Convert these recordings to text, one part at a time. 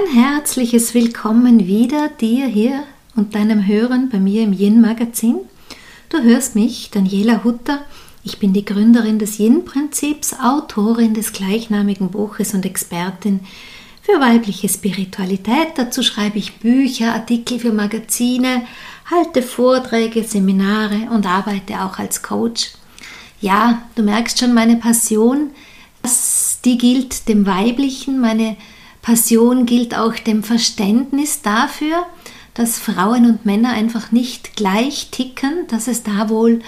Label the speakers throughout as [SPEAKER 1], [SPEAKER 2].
[SPEAKER 1] Ein herzliches Willkommen wieder dir hier und deinem Hören bei mir im Yin Magazin. Du hörst mich, Daniela Hutter. Ich bin die Gründerin des Yin-Prinzips, Autorin des gleichnamigen Buches und Expertin für weibliche Spiritualität. Dazu schreibe ich Bücher, Artikel für Magazine, halte Vorträge, Seminare und arbeite auch als Coach. Ja, du merkst schon meine Passion, die gilt dem Weiblichen, meine gilt auch dem Verständnis dafür, dass Frauen und Männer einfach nicht gleich ticken, dass es da wohl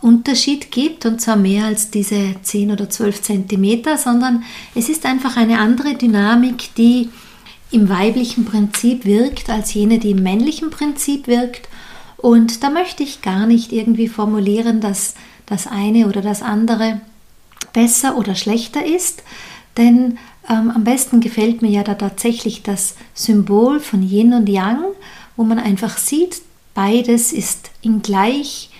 [SPEAKER 1] Unterschied gibt und zwar mehr als diese 10 oder 12 Zentimeter, sondern es ist einfach eine andere Dynamik, die im weiblichen Prinzip wirkt, als jene, die im männlichen Prinzip wirkt. Und da möchte ich gar nicht irgendwie formulieren, dass das eine oder das andere besser oder schlechter ist, denn ähm, am besten gefällt mir ja da tatsächlich das Symbol von Yin und Yang, wo man einfach sieht, beides ist in gleich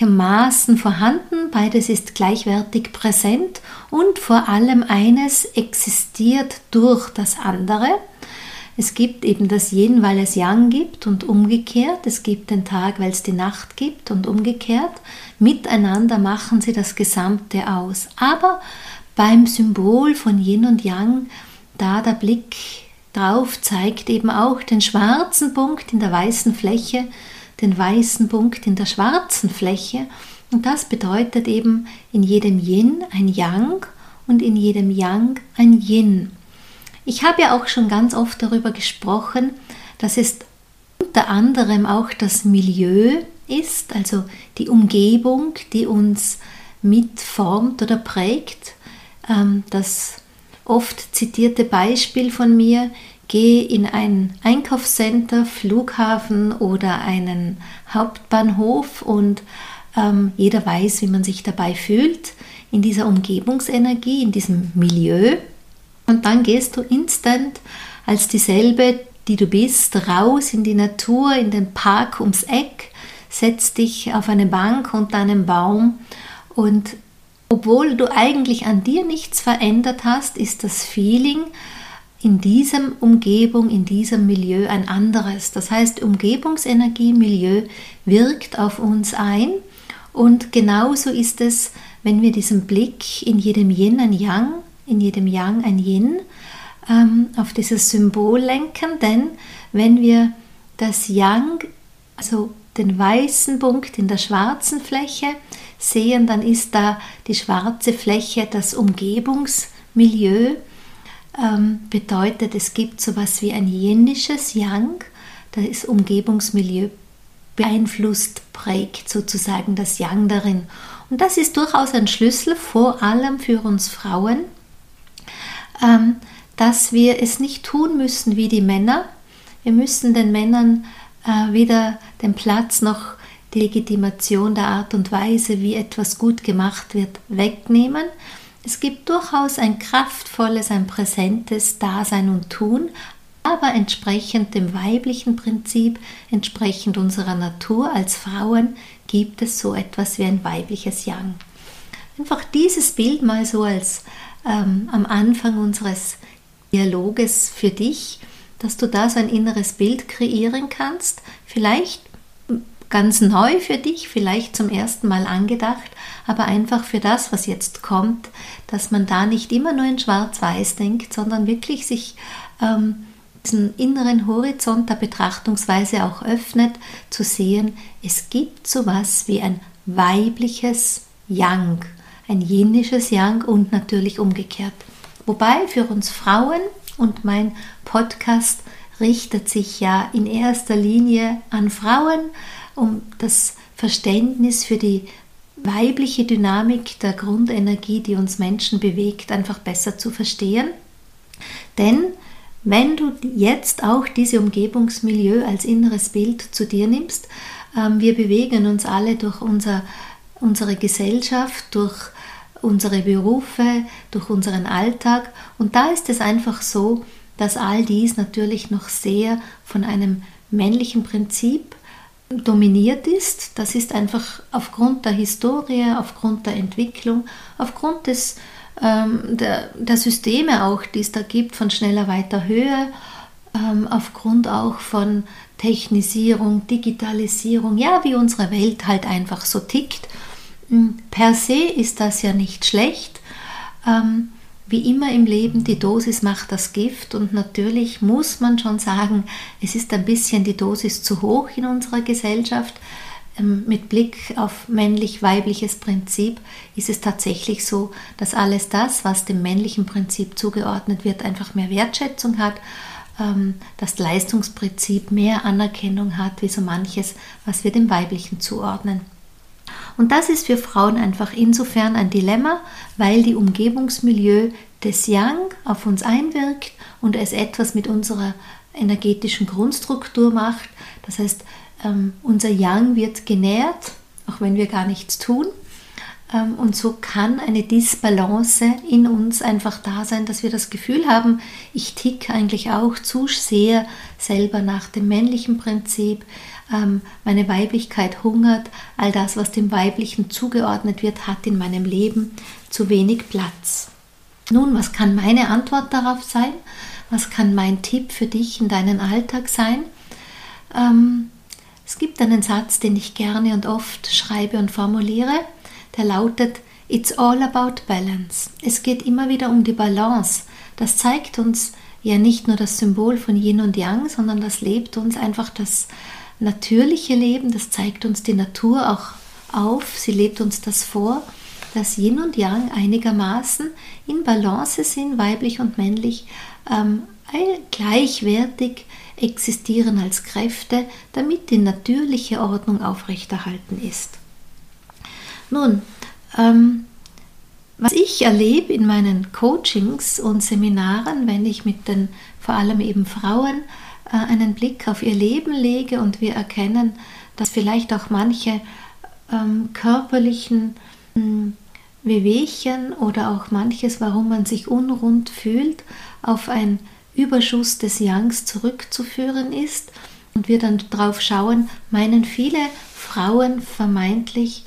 [SPEAKER 1] Maßen vorhanden, beides ist gleichwertig präsent und vor allem eines existiert durch das andere. Es gibt eben das Yin, weil es Yang gibt und umgekehrt. Es gibt den Tag, weil es die Nacht gibt und umgekehrt. Miteinander machen sie das Gesamte aus. Aber beim Symbol von Yin und Yang, da der Blick drauf zeigt eben auch den schwarzen Punkt in der weißen Fläche, den weißen Punkt in der schwarzen Fläche. Und das bedeutet eben in jedem Yin ein Yang und in jedem Yang ein Yin. Ich habe ja auch schon ganz oft darüber gesprochen, dass es unter anderem auch das Milieu ist, also die Umgebung, die uns mitformt oder prägt. Ähm, das oft zitierte Beispiel von mir, Geh in ein Einkaufscenter, Flughafen oder einen Hauptbahnhof und ähm, jeder weiß, wie man sich dabei fühlt, in dieser Umgebungsenergie, in diesem Milieu. Und dann gehst du instant als dieselbe, die du bist, raus in die Natur, in den Park ums Eck, setzt dich auf eine Bank unter einem Baum und obwohl du eigentlich an dir nichts verändert hast, ist das Feeling, in diesem Umgebung, in diesem Milieu ein anderes. Das heißt, Umgebungsenergie, Milieu wirkt auf uns ein und genauso ist es, wenn wir diesen Blick in jedem Yin ein Yang, in jedem Yang ein Yin ähm, auf dieses Symbol lenken, denn wenn wir das Yang, also den weißen Punkt in der schwarzen Fläche sehen, dann ist da die schwarze Fläche das Umgebungsmilieu ähm, bedeutet, es gibt so etwas wie ein jenisches Yang, das Umgebungsmilieu beeinflusst, prägt sozusagen das Yang darin. Und das ist durchaus ein Schlüssel, vor allem für uns Frauen, ähm, dass wir es nicht tun müssen wie die Männer. Wir müssen den Männern äh, weder den Platz noch Legitimation der Art und Weise, wie etwas gut gemacht wird, wegnehmen, es gibt durchaus ein kraftvolles, ein präsentes Dasein und Tun, aber entsprechend dem weiblichen Prinzip, entsprechend unserer Natur als Frauen, gibt es so etwas wie ein weibliches Yang. Einfach dieses Bild mal so als ähm, am Anfang unseres Dialoges für dich, dass du da so ein inneres Bild kreieren kannst, vielleicht ganz neu für dich, vielleicht zum ersten Mal angedacht, aber einfach für das, was jetzt kommt, dass man da nicht immer nur in Schwarz-Weiß denkt, sondern wirklich sich ähm, diesen inneren Horizont der Betrachtungsweise auch öffnet, zu sehen, es gibt sowas wie ein weibliches Yang, ein jenisches Yang und natürlich umgekehrt. Wobei für uns Frauen und mein Podcast richtet sich ja in erster Linie an Frauen, um das Verständnis für die weibliche Dynamik der Grundenergie, die uns Menschen bewegt, einfach besser zu verstehen. Denn wenn du jetzt auch diese Umgebungsmilieu als inneres Bild zu dir nimmst, ähm, wir bewegen uns alle durch unser, unsere Gesellschaft, durch unsere Berufe, durch unseren Alltag und da ist es einfach so, dass all dies natürlich noch sehr von einem männlichen Prinzip dominiert ist. Das ist einfach aufgrund der Historie, aufgrund der Entwicklung, aufgrund des, ähm, der, der Systeme auch, die es da gibt, von schneller, weiter Höhe, ähm, aufgrund auch von Technisierung, Digitalisierung, ja, wie unsere Welt halt einfach so tickt. Hm, per se ist das ja nicht schlecht. Ähm, wie immer im Leben, die Dosis macht das Gift und natürlich muss man schon sagen, es ist ein bisschen die Dosis zu hoch in unserer Gesellschaft. Ähm, mit Blick auf männlich-weibliches Prinzip ist es tatsächlich so, dass alles das, was dem männlichen Prinzip zugeordnet wird, einfach mehr Wertschätzung hat, ähm, das Leistungsprinzip mehr Anerkennung hat, wie so manches, was wir dem weiblichen zuordnen. Und das ist für Frauen einfach insofern ein Dilemma, weil die Umgebungsmilieu des Yang auf uns einwirkt und es etwas mit unserer energetischen Grundstruktur macht. Das heißt, ähm, unser Yang wird genährt, auch wenn wir gar nichts tun. Ähm, und so kann eine Disbalance in uns einfach da sein, dass wir das Gefühl haben, ich ticke eigentlich auch zu sehr selber nach dem männlichen Prinzip. Ähm, meine Weiblichkeit hungert, all das, was dem Weiblichen zugeordnet wird, hat in meinem Leben zu wenig Platz. Nun, was kann meine Antwort darauf sein? Was kann mein Tipp für dich in deinen Alltag sein? Ähm, es gibt einen Satz, den ich gerne und oft schreibe und formuliere, der lautet It's all about balance. Es geht immer wieder um die Balance. Das zeigt uns ja nicht nur das Symbol von Yin und Yang, sondern das lebt uns einfach das natürliche Leben, das zeigt uns die Natur auch auf, sie lebt uns das vor, dass Yin und Yang einigermaßen in Balance sind, weiblich und männlich, ähm, gleichwertig existieren als Kräfte, damit die natürliche Ordnung aufrechterhalten ist. Nun, ähm, was ich erlebe in meinen Coachings und Seminaren, wenn ich mit den vor allem eben Frauen einen Blick auf ihr Leben lege und wir erkennen, dass vielleicht auch manche ähm, körperlichen ähm, Wehwehchen oder auch manches, warum man sich unrund fühlt, auf ein Überschuss des Yangs zurückzuführen ist und wir dann drauf schauen, meinen viele Frauen vermeintlich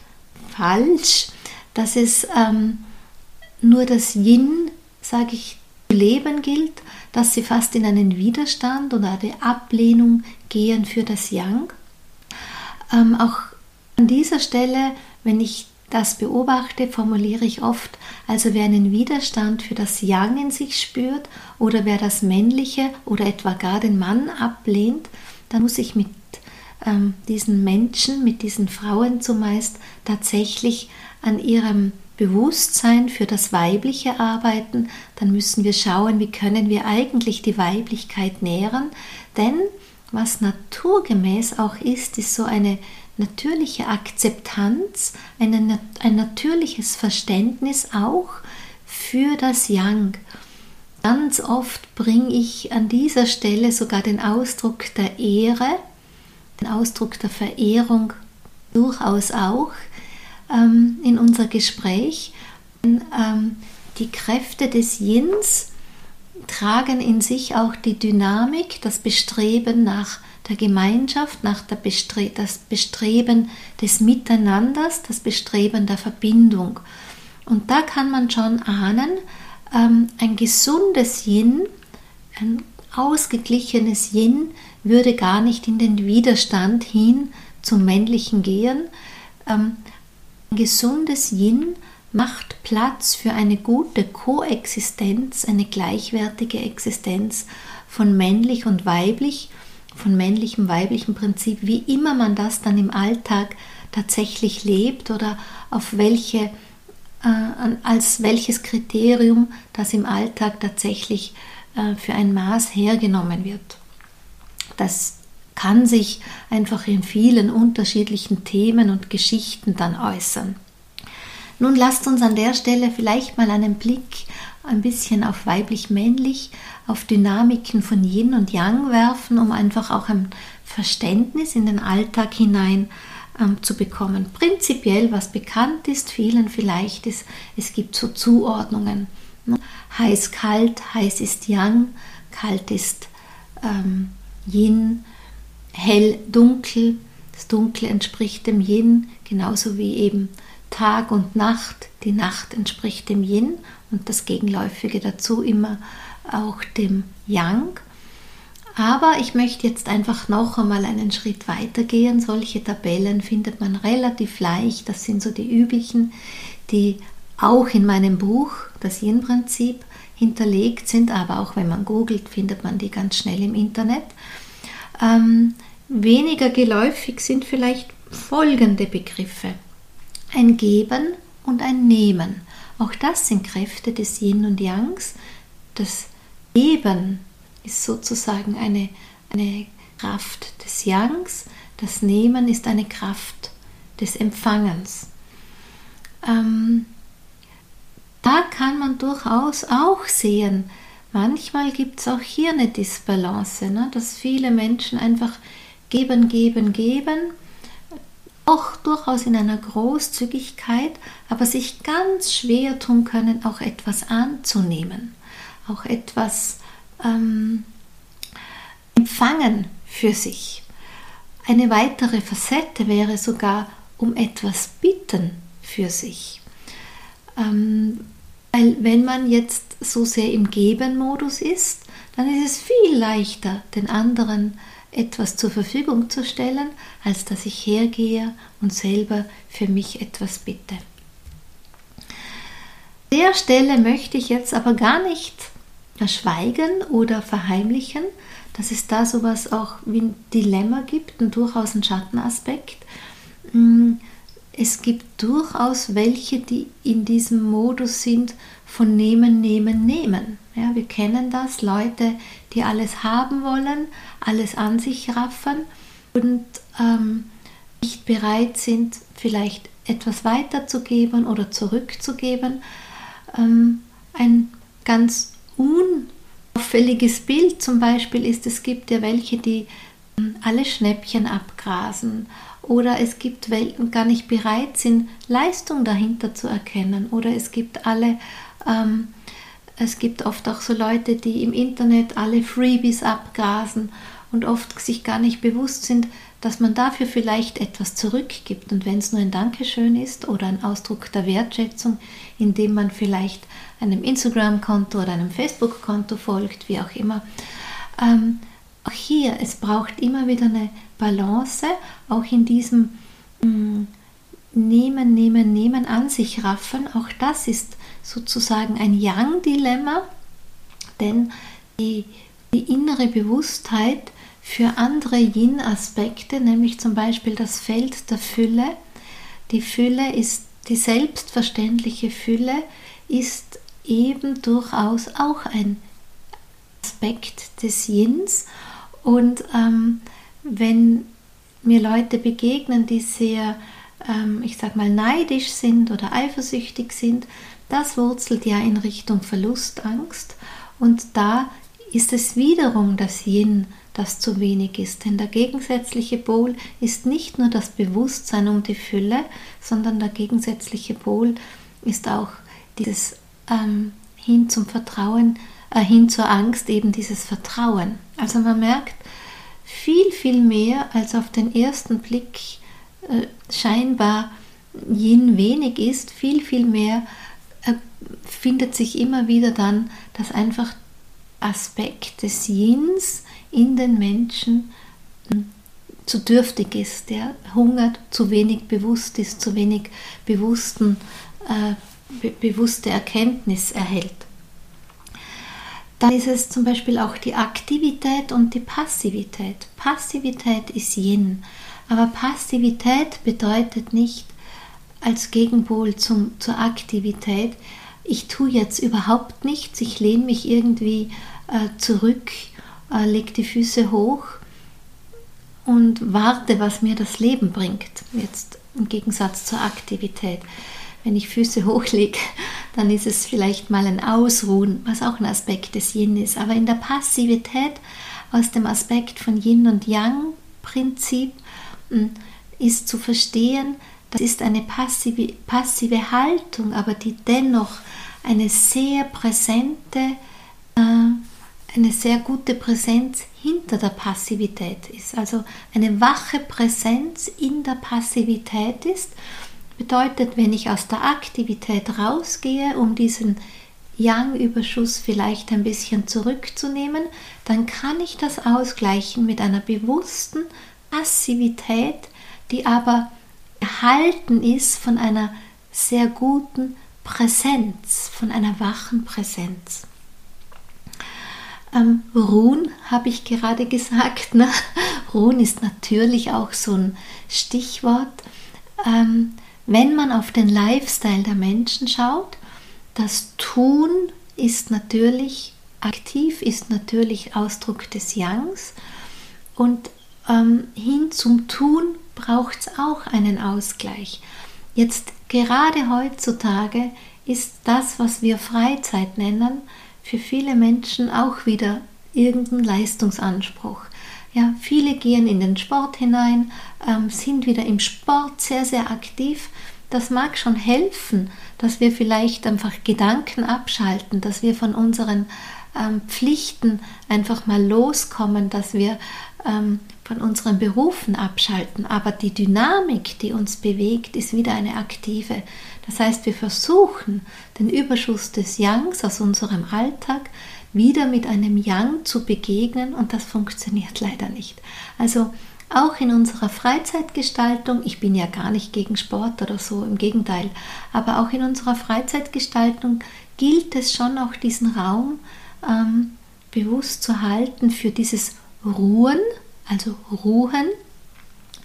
[SPEAKER 1] falsch, dass es ähm, nur das Yin, sage ich, Leben gilt, dass sie fast in einen Widerstand oder eine Ablehnung gehen für das Yang. Ähm, auch an dieser Stelle, wenn ich das beobachte, formuliere ich oft, also wer einen Widerstand für das Yang in sich spürt oder wer das Männliche oder etwa gar den Mann ablehnt, dann muss ich mit ähm, diesen Menschen, mit diesen Frauen zumeist tatsächlich an ihrem Bewusstsein für das Weibliche arbeiten, dann müssen wir schauen, wie können wir eigentlich die Weiblichkeit nähren, denn was naturgemäß auch ist, ist so eine natürliche Akzeptanz, eine, ein natürliches Verständnis auch für das Yang. Ganz oft bringe ich an dieser Stelle sogar den Ausdruck der Ehre, den Ausdruck der Verehrung durchaus auch ähm, in unser Gespräch. Ähm, die Kräfte des Yins tragen in sich auch die Dynamik, das Bestreben nach der Gemeinschaft, nach der Bestre das Bestreben des Miteinanders, das Bestreben der Verbindung. Und da kann man schon ahnen, ähm, ein gesundes Yin, ein ausgeglichenes Yin würde gar nicht in den Widerstand hin zum Männlichen gehen. Ähm, gesundes Yin macht Platz für eine gute Koexistenz, eine gleichwertige Existenz von männlich und weiblich von männlichem, weiblichem Prinzip, wie immer man das dann im Alltag tatsächlich lebt oder auf welche, äh, als welches Kriterium das im Alltag tatsächlich äh, für ein Maß hergenommen wird. Das kann sich einfach in vielen unterschiedlichen Themen und Geschichten dann äußern. Nun lasst uns an der Stelle vielleicht mal einen Blick ein bisschen auf weiblich-männlich, auf Dynamiken von Yin und Yang werfen, um einfach auch ein Verständnis in den Alltag hinein ähm, zu bekommen. Prinzipiell, was bekannt ist, vielen vielleicht ist, es gibt so Zuordnungen. Ne? Heiß, kalt, heiß ist Yang, kalt ist ähm, Yin, hell, dunkel. Das Dunkle entspricht dem Yin, genauso wie eben Tag und Nacht. Die Nacht entspricht dem Yin und das Gegenläufige dazu immer auch dem Yang. Aber ich möchte jetzt einfach noch einmal einen Schritt weiter gehen. Solche Tabellen findet man relativ leicht. Das sind so die üblichen, die auch in meinem Buch, das Yin-Prinzip, hinterlegt sind. Aber auch wenn man googelt, findet man die ganz schnell im Internet. Ähm, weniger geläufig sind vielleicht folgende Begriffe. Ein Geben und ein Nehmen. Auch das sind Kräfte des Yin und Yangs. Das Geben ist sozusagen eine, eine Kraft des Yangs, das Nehmen ist eine Kraft des Empfangens. Ähm, da kann man durchaus auch sehen, manchmal gibt es auch hier eine Disbalance, ne? dass viele Menschen einfach geben, geben, geben, auch durchaus in einer Großzügigkeit, aber sich ganz schwer tun können, auch etwas anzunehmen, auch etwas ähm, empfangen für sich. Eine weitere Facette wäre sogar um etwas bitten für sich. Ähm, weil wenn man jetzt so sehr im Geben-Modus ist, dann ist es viel leichter, den anderen etwas zur Verfügung zu stellen, als dass ich hergehe und selber für mich etwas bitte. An der Stelle möchte ich jetzt aber gar nicht verschweigen oder verheimlichen, dass es da sowas auch wie ein Dilemma gibt und durchaus ein Schattenaspekt. Es gibt durchaus welche, die in diesem Modus sind von Nehmen, Nehmen, Nehmen. Ja, wir kennen das, Leute, die alles haben wollen, alles an sich raffen und ähm, nicht bereit sind, vielleicht etwas weiterzugeben oder zurückzugeben. Ähm, ein ganz unauffälliges Bild zum Beispiel ist, es gibt ja welche, die ähm, alle Schnäppchen abgrasen oder es gibt welche, die gar nicht bereit sind, Leistung dahinter zu erkennen oder es gibt alle, ähm, es gibt oft auch so Leute, die im Internet alle Freebies abgrasen und oft sich gar nicht bewusst sind, dass man dafür vielleicht etwas zurückgibt. Und wenn es nur ein Dankeschön ist oder ein Ausdruck der Wertschätzung, indem man vielleicht einem Instagram-Konto oder einem Facebook-Konto folgt, wie auch immer. Ähm, auch hier, es braucht immer wieder eine Balance, auch in diesem mm, Nehmen, Nehmen, Nehmen an sich raffen. Auch das ist sozusagen ein Yang-Dilemma, denn die, die innere Bewusstheit für andere Yin-Aspekte, nämlich zum Beispiel das Feld der Fülle, die Fülle ist die selbstverständliche Fülle, ist eben durchaus auch ein Aspekt des Yins. Und ähm, wenn mir Leute begegnen, die sehr, ähm, ich sag mal, neidisch sind oder eifersüchtig sind, das wurzelt ja in Richtung Verlustangst. Und da ist es wiederum das Yin, das zu wenig ist. Denn der gegensätzliche Pol ist nicht nur das Bewusstsein um die Fülle, sondern der gegensätzliche Pol ist auch dieses ähm, hin zum Vertrauen, äh, hin zur Angst, eben dieses Vertrauen. Also man merkt viel, viel mehr als auf den ersten Blick äh, scheinbar Yin wenig ist, viel, viel mehr äh, findet sich immer wieder dann, dass einfach Aspekt des Yins in den Menschen hm, zu dürftig ist, der hungert, zu wenig bewusst ist, zu wenig bewussten äh, be bewusste Erkenntnis erhält. Dann ist es zum Beispiel auch die Aktivität und die Passivität. Passivität ist Yin, aber Passivität bedeutet nicht als Gegenpol zum, zur Aktivität, ich tue jetzt überhaupt nichts, ich lehne mich irgendwie äh, zurück, äh, lege die Füße hoch und warte, was mir das Leben bringt. Jetzt im Gegensatz zur Aktivität wenn ich Füße hochlege, dann ist es vielleicht mal ein Ausruhen, was auch ein Aspekt des Yin ist. Aber in der Passivität aus dem Aspekt von Yin und Yang Prinzip hm, ist zu verstehen, das ist eine passive, passive Haltung, aber die dennoch eine sehr präsente, äh, eine sehr gute Präsenz hinter der Passivität ist. Also eine wache Präsenz in der Passivität ist Bedeutet, wenn ich aus der Aktivität rausgehe, um diesen Yang-Überschuss vielleicht ein bisschen zurückzunehmen, dann kann ich das ausgleichen mit einer bewussten Passivität, die aber erhalten ist von einer sehr guten Präsenz, von einer wachen Präsenz. Ähm, Ruhen habe ich gerade gesagt. Ne? Ruhen ist natürlich auch so ein Stichwort. Ähm, wenn man auf den Lifestyle der Menschen schaut, das Tun ist natürlich aktiv, ist natürlich Ausdruck des Yangs und ähm, hin zum Tun braucht es auch einen Ausgleich. Jetzt gerade heutzutage ist das, was wir Freizeit nennen, für viele Menschen auch wieder irgendein Leistungsanspruch. Ja, viele gehen in den Sport hinein, ähm, sind wieder im Sport sehr, sehr aktiv. Das mag schon helfen, dass wir vielleicht einfach Gedanken abschalten, dass wir von unseren ähm, Pflichten einfach mal loskommen, dass wir ähm, von unseren Berufen abschalten. Aber die Dynamik, die uns bewegt, ist wieder eine aktive. Das heißt, wir versuchen, den Überschuss des Yangs aus unserem Alltag wieder mit einem Yang zu begegnen und das funktioniert leider nicht. Also auch in unserer Freizeitgestaltung, ich bin ja gar nicht gegen Sport oder so, im Gegenteil, aber auch in unserer Freizeitgestaltung gilt es schon auch diesen Raum ähm, bewusst zu halten für dieses Ruhen, also Ruhen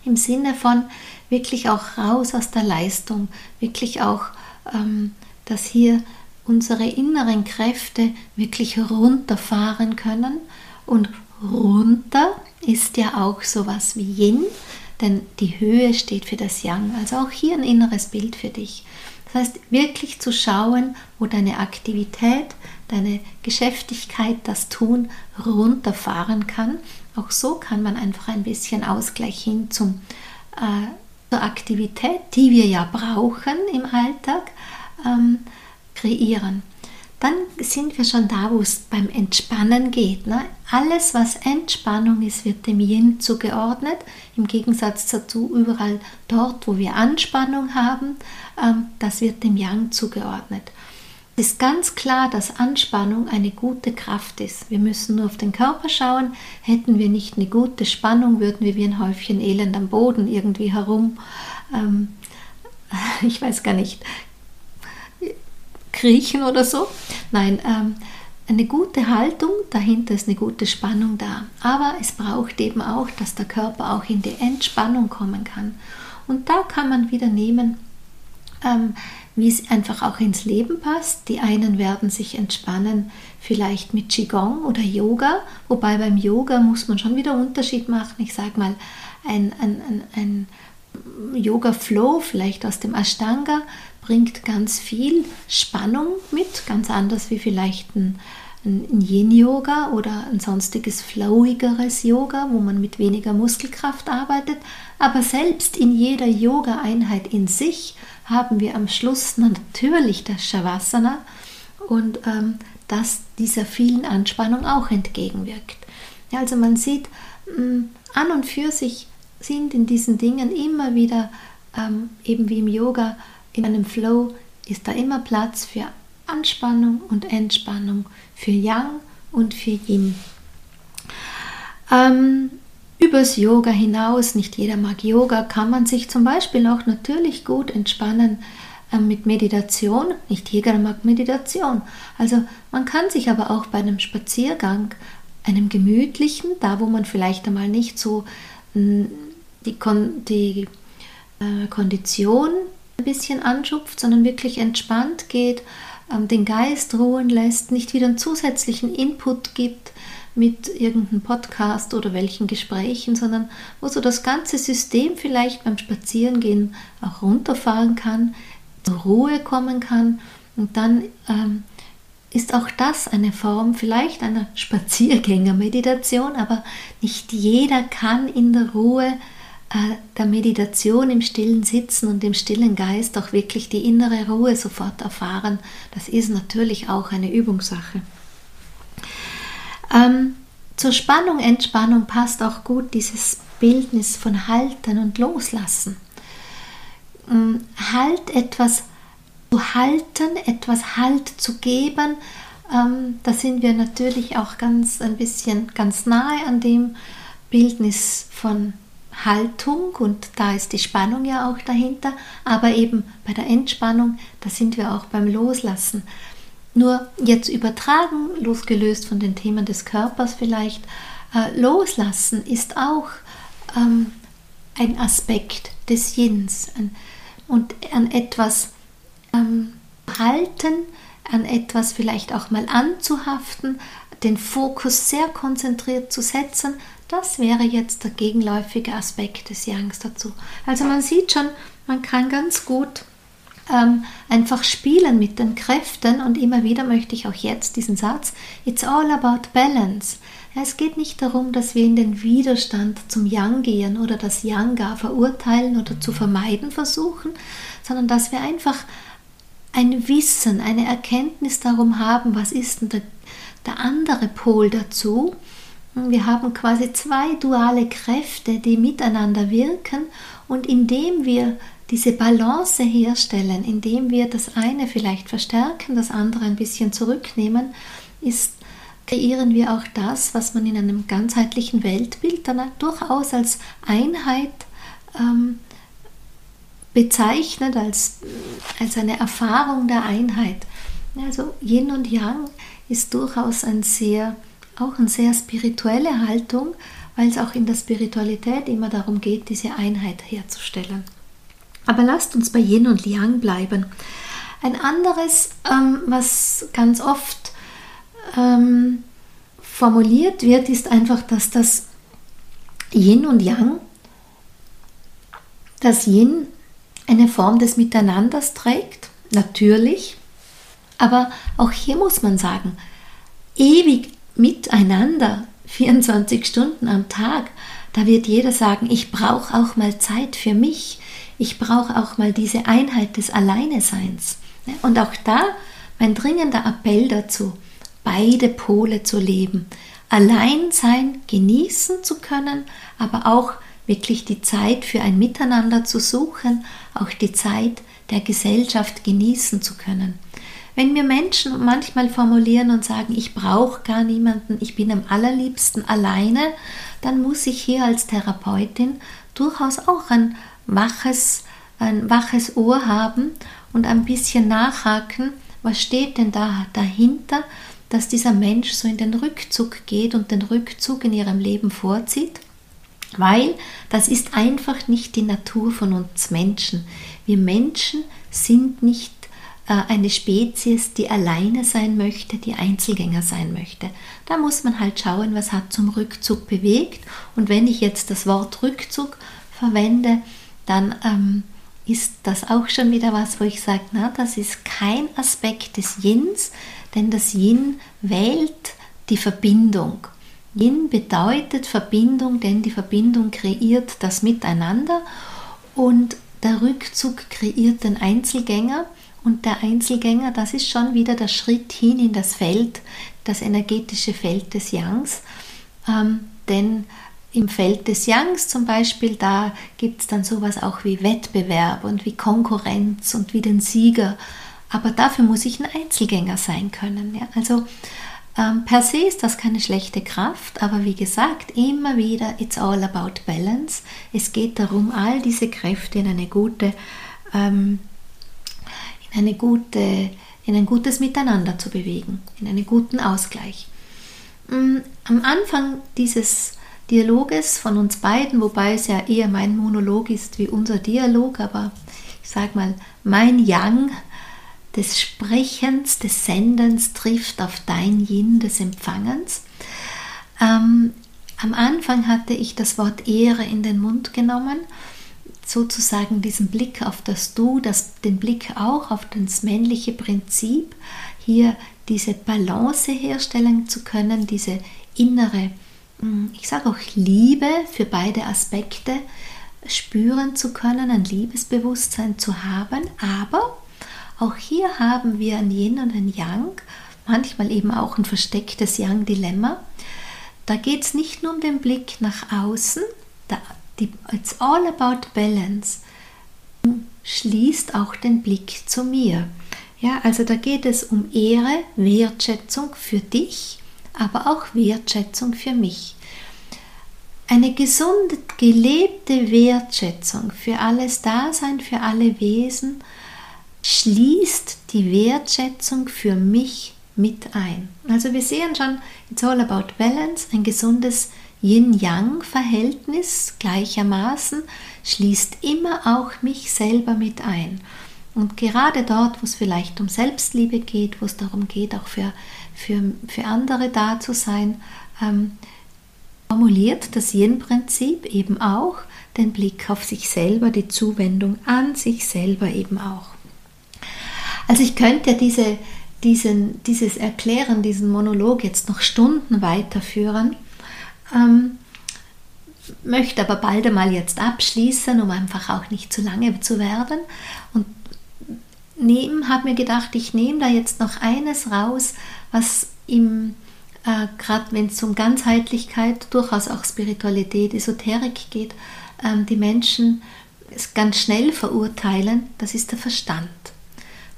[SPEAKER 1] im Sinne von wirklich auch raus aus der Leistung, wirklich auch, ähm, dass hier unsere inneren Kräfte wirklich runterfahren können. Und runter ist ja auch sowas wie Yin, denn die Höhe steht für das Yang. Also auch hier ein inneres Bild für dich. Das heißt, wirklich zu schauen, wo deine Aktivität, deine Geschäftigkeit, das Tun runterfahren kann. Auch so kann man einfach ein bisschen Ausgleich hin zum, äh, zur Aktivität, die wir ja brauchen im Alltag, ähm, kreieren. Dann sind wir schon da, wo es beim Entspannen geht. Ne? Alles, was Entspannung ist, wird dem Yin zugeordnet. Im Gegensatz dazu, überall dort, wo wir Anspannung haben, ähm, das wird dem Yang zugeordnet. Ist ganz klar, dass Anspannung eine gute Kraft ist. Wir müssen nur auf den Körper schauen. Hätten wir nicht eine gute Spannung, würden wir wie ein Häufchen Elend am Boden irgendwie herum, ähm, ich weiß gar nicht, kriechen oder so. Nein, ähm, eine gute Haltung, dahinter ist eine gute Spannung da. Aber es braucht eben auch, dass der Körper auch in die Entspannung kommen kann. Und da kann man wieder nehmen, ähm, wie es einfach auch ins Leben passt. Die einen werden sich entspannen, vielleicht mit Qigong oder Yoga, wobei beim Yoga muss man schon wieder Unterschied machen. Ich sage mal, ein, ein, ein, ein Yoga-Flow, vielleicht aus dem Ashtanga, bringt ganz viel Spannung mit, ganz anders wie vielleicht ein, ein Yin-Yoga oder ein sonstiges flowigeres Yoga, wo man mit weniger Muskelkraft arbeitet. Aber selbst in jeder Yoga-Einheit in sich haben wir am Schluss natürlich das Shavasana und ähm, das dieser vielen Anspannung auch entgegenwirkt. Ja, also man sieht, mh, mm, an und für sich sind in diesen Dingen immer wieder, ähm, eben wie im Yoga, in einem Flow ist da immer Platz für Anspannung und Entspannung, für Yang und für Yin. Ähm, übers Yoga hinaus, nicht jeder mag Yoga, kann man sich zum Beispiel auch natürlich gut entspannen äh, mit Meditation. Nicht jeder mag Meditation. Also man kann sich aber auch bei einem Spaziergang, einem gemütlichen, da wo man vielleicht einmal nicht so die, die äh, Kondition ein bisschen anschupft, sondern wirklich entspannt geht, ähm, den Geist ruhen lässt, nicht wieder einen zusätzlichen Input gibt mit irgendeinem Podcast oder welchen Gesprächen, sondern wo so das ganze System vielleicht beim Spazierengehen auch runterfahren kann, zur Ruhe kommen kann und dann ähm, ist auch das eine Form vielleicht einer Spaziergängermeditation, aber nicht jeder kann in der Ruhe äh, der Meditation im stillen Sitzen und im stillen Geist auch wirklich die innere Ruhe sofort erfahren. Das ist natürlich auch eine Übungssache. Ähm, zur Spannung, Entspannung passt auch gut dieses Bildnis von Halten und Loslassen. Ähm, halt etwas zu halten, etwas Halt zu geben. Ähm, da sind wir natürlich auch ganz ein bisschen ganz nahe an dem Bildnis von Haltung und da ist die Spannung ja auch dahinter, aber eben bei der Entspannung, da sind wir auch beim Loslassen. Nur jetzt übertragen, losgelöst von den Themen des Körpers vielleicht, äh, loslassen ist auch ähm, ein Aspekt des Yins ein, und an etwas ähm, halten, an etwas vielleicht auch mal anzuhaften, den Fokus sehr konzentriert zu setzen, das wäre jetzt der gegenläufige Aspekt des Yangs dazu. Also man sieht schon, man kann ganz gut ähm, einfach spielen mit den Kräften und immer wieder möchte ich auch jetzt diesen Satz, It's all about balance. Es geht nicht darum, dass wir in den Widerstand zum Yang gehen oder das Yang gar verurteilen oder zu vermeiden versuchen, sondern dass wir einfach ein Wissen, eine Erkenntnis darum haben, was ist denn der, der andere Pol dazu. Wir haben quasi zwei duale Kräfte, die miteinander wirken und indem wir diese Balance herstellen, indem wir das eine vielleicht verstärken, das andere ein bisschen zurücknehmen, ist, kreieren wir auch das, was man in einem ganzheitlichen Weltbild dann durchaus als Einheit ähm, bezeichnet, als, als eine Erfahrung der Einheit. Also Yin und Yang ist durchaus ein sehr, auch eine sehr spirituelle Haltung, weil es auch in der Spiritualität immer darum geht, diese Einheit herzustellen. Aber lasst uns bei Yin und Yang bleiben. Ein anderes, ähm, was ganz oft ähm, formuliert wird, ist einfach, dass das Yin und Yang, das Yin eine Form des Miteinanders trägt, natürlich, aber auch hier muss man sagen, ewig miteinander, 24 Stunden am Tag, da wird jeder sagen, ich brauche auch mal Zeit für mich, ich brauche auch mal diese Einheit des Alleineseins. Und auch da mein dringender Appell dazu, beide Pole zu leben. Allein sein, genießen zu können, aber auch wirklich die Zeit für ein Miteinander zu suchen, auch die Zeit der Gesellschaft genießen zu können. Wenn mir Menschen manchmal formulieren und sagen, ich brauche gar niemanden, ich bin am allerliebsten alleine, dann muss ich hier als Therapeutin durchaus auch ein waches, ein waches Ohr haben und ein bisschen nachhaken, was steht denn da dahinter, dass dieser Mensch so in den Rückzug geht und den Rückzug in ihrem Leben vorzieht? Weil das ist einfach nicht die Natur von uns Menschen. Wir Menschen sind nicht äh, eine Spezies, die alleine sein möchte, die Einzelgänger sein möchte. Da muss man halt schauen, was hat zum Rückzug bewegt. Und wenn ich jetzt das Wort Rückzug verwende, dann ähm, ist das auch schon wieder was, wo ich sage, na, das ist kein Aspekt des Yins, denn das Yin wählt die Verbindung. Yin bedeutet Verbindung, denn die Verbindung kreiert das Miteinander und der Rückzug kreiert den Einzelgänger und der Einzelgänger, das ist schon wieder der Schritt hin in das Feld, das energetische Feld des Yangs, ähm, denn im Feld des Yangs zum Beispiel, da gibt es dann sowas auch wie Wettbewerb und wie Konkurrenz und wie den Sieger. Aber dafür muss ich ein Einzelgänger sein können. Ja? Also ähm, per se ist das keine schlechte Kraft, aber wie gesagt, immer wieder, it's all about balance. Es geht darum, all diese Kräfte in eine gute, ähm, in eine gute, in ein gutes Miteinander zu bewegen, in einen guten Ausgleich. Mm, am Anfang dieses Dialoges von uns beiden, wobei es ja eher mein Monolog ist wie unser Dialog, aber ich sage mal, mein Yang des Sprechens, des Sendens trifft auf dein Yin des Empfangens. Ähm, am Anfang hatte ich das Wort Ehre in den Mund genommen, sozusagen diesen Blick auf das Du, das, den Blick auch auf das männliche Prinzip, hier diese Balance herstellen zu können, diese innere hm, ich sage auch Liebe für beide Aspekte spüren zu können, ein Liebesbewusstsein zu haben, aber auch hier haben wir ein Yin und ein Yang, manchmal eben auch ein verstecktes Yang-Dilemma. Da geht es nicht nur um den Blick nach außen, da, die, it's all about balance. schließt auch den Blick zu mir. Ja, also da geht es um Ehre, Wertschätzung für dich, aber auch Wertschätzung für mich. Eine gesunde, gelebte Wertschätzung für alles Dasein, für alle Wesen schließt die Wertschätzung für mich mit ein. Also wir sehen schon, it's all about balance, ein gesundes Yin-Yang-Verhältnis gleichermaßen schließt immer auch mich selber mit ein. Und gerade dort, wo es vielleicht um Selbstliebe geht, wo es darum geht, auch für, für, für andere da zu sein, ähm, formuliert das Yin-Prinzip eben auch den Blick auf sich selber, die Zuwendung an sich selber eben auch. Also ich könnte diese, diesen, dieses Erklären, diesen Monolog jetzt noch Stunden weiterführen, ähm, möchte aber bald einmal jetzt abschließen, um einfach auch nicht zu lange zu werden. Nehmen, habe mir gedacht, ich nehme da jetzt noch eines raus, was im äh, gerade wenn es um Ganzheitlichkeit, durchaus auch Spiritualität, Esoterik geht, ähm, die Menschen ganz schnell verurteilen, das ist der Verstand.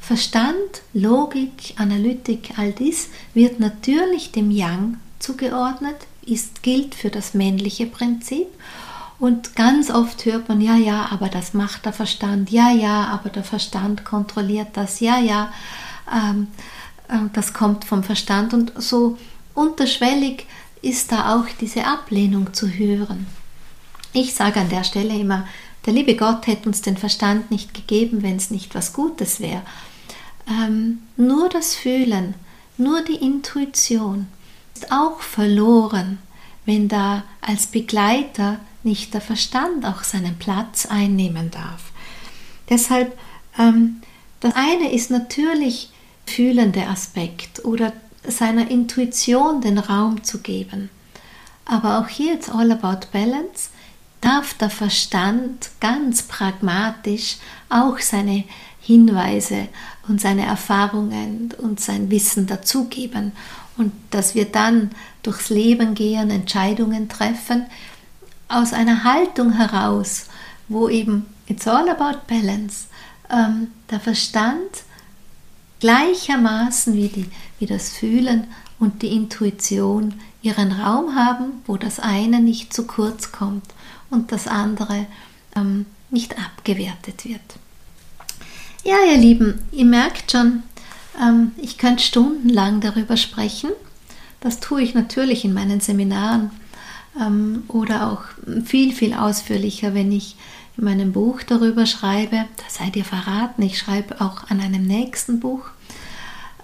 [SPEAKER 1] Verstand, Logik, Analytik, all dies wird natürlich dem Yang zugeordnet, ist, gilt für das männliche Prinzip. Und ganz oft hört man, ja, ja, aber das macht der Verstand, ja, ja, aber der Verstand kontrolliert das, ja, ja, ähm, äh, das kommt vom Verstand. Und so unterschwellig ist da auch diese Ablehnung zu hören. Ich sage an der Stelle immer, der liebe Gott hätte uns den Verstand nicht gegeben, wenn es nicht was Gutes wäre. Ähm, nur das Fühlen, nur die Intuition ist auch verloren, wenn da als Begleiter nicht der Verstand auch seinen Platz einnehmen darf. Deshalb, ähm, das eine ist natürlich fühlende Aspekt oder seiner Intuition den Raum zu geben. Aber auch hier it's all about balance. Darf der Verstand ganz pragmatisch auch seine Hinweise und seine Erfahrungen und sein Wissen dazugeben und dass wir dann durchs Leben gehen, Entscheidungen treffen, aus einer Haltung heraus, wo eben it's all about balance, ähm, der Verstand gleichermaßen wie, die, wie das Fühlen und die Intuition ihren Raum haben, wo das eine nicht zu kurz kommt und das andere ähm, nicht abgewertet wird. Ja, ihr Lieben, ihr merkt schon, ähm, ich könnte stundenlang darüber sprechen. Das tue ich natürlich in meinen Seminaren oder auch viel, viel ausführlicher, wenn ich in meinem Buch darüber schreibe. Das seid ihr verraten. Ich schreibe auch an einem nächsten Buch.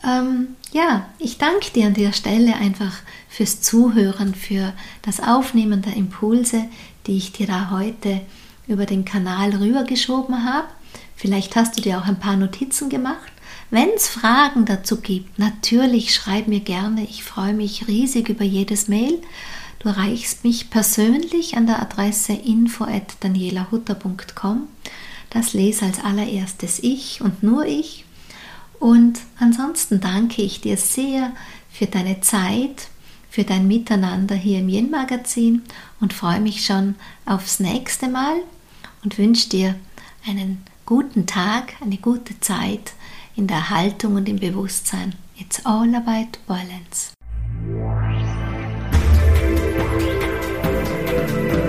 [SPEAKER 1] Ähm, ja, ich danke dir an der Stelle einfach fürs Zuhören, für das Aufnehmen der Impulse, die ich dir da heute über den Kanal rübergeschoben habe. Vielleicht hast du dir auch ein paar Notizen gemacht. Wenn es Fragen dazu gibt, natürlich schreib mir gerne. Ich freue mich riesig über jedes Mail. Du erreichst mich persönlich an der Adresse info@danielahutter.com. Das lese als allererstes ich und nur ich. Und ansonsten danke ich dir sehr für deine Zeit, für dein Miteinander hier im Yin-Magazin und freue mich schon aufs nächste Mal und wünsche dir einen guten Tag, eine gute Zeit in der Haltung und im Bewusstsein. It's all about balance. Bye.